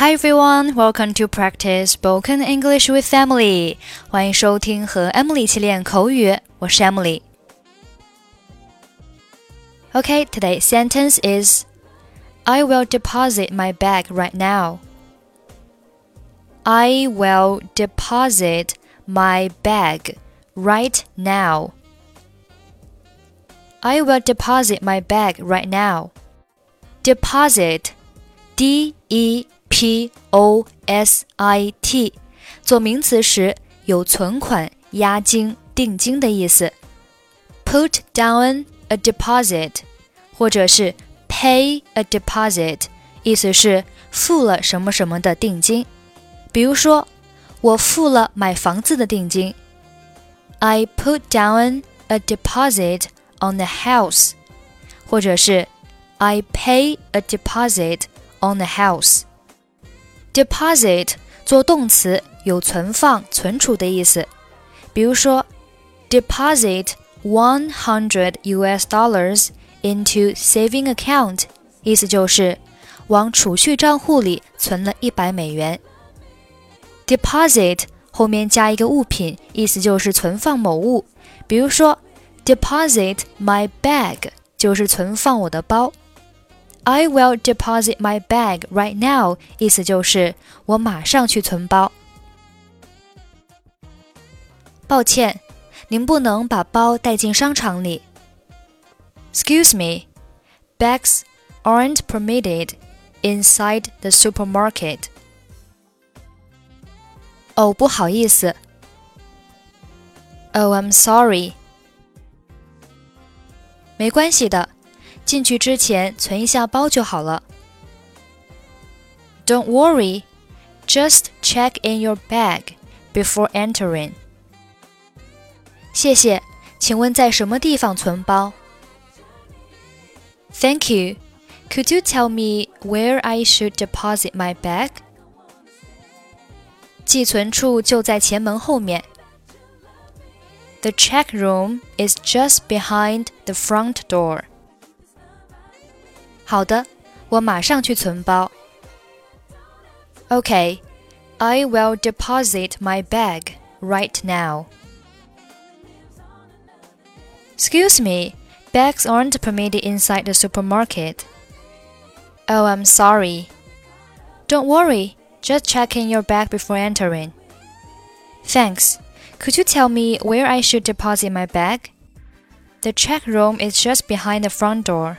Hi everyone, welcome to practice spoken English with Emily. 欢迎收听和 Emily 一起练口语，我是 Emily。Okay, today's sentence is I will deposit my bag right now. I will deposit my bag right now. I will deposit my bag right now. Deposit, D E P O S I T，做名词时有存款、押金、定金的意思。Put down a deposit，或者是 pay a deposit，意思是付了什么什么的定金。比如说，我付了买房子的定金。I put down a deposit on the house，或者是 I pay a deposit on the house。 Deposit 做动词有存放、存储的意思。比如说，deposit one hundred U.S. dollars into saving account，意思就是往储蓄账户里存了一百美元。Deposit 后面加一个物品，意思就是存放某物。比如说，deposit my bag 就是存放我的包。I will deposit my bag right now，意思就是我马上去存包。抱歉，您不能把包带进商场里。Excuse me, bags aren't permitted inside the supermarket. 哦，不好意思。Oh, I'm sorry. 没关系的。 进去之前存一下包就好了。Don't worry, just check in your bag before entering. 谢谢，请问在什么地方存包？Thank you. Could you tell me where I should deposit my bag? 寄存处就在前门后面。The check room is just behind the front door. 好的，我马上去存包。Okay, I will deposit my bag right now. Excuse me, bags aren't permitted inside the supermarket. Oh, I'm sorry. Don't worry, just check in your bag before entering. Thanks. Could you tell me where I should deposit my bag? The check room is just behind the front door.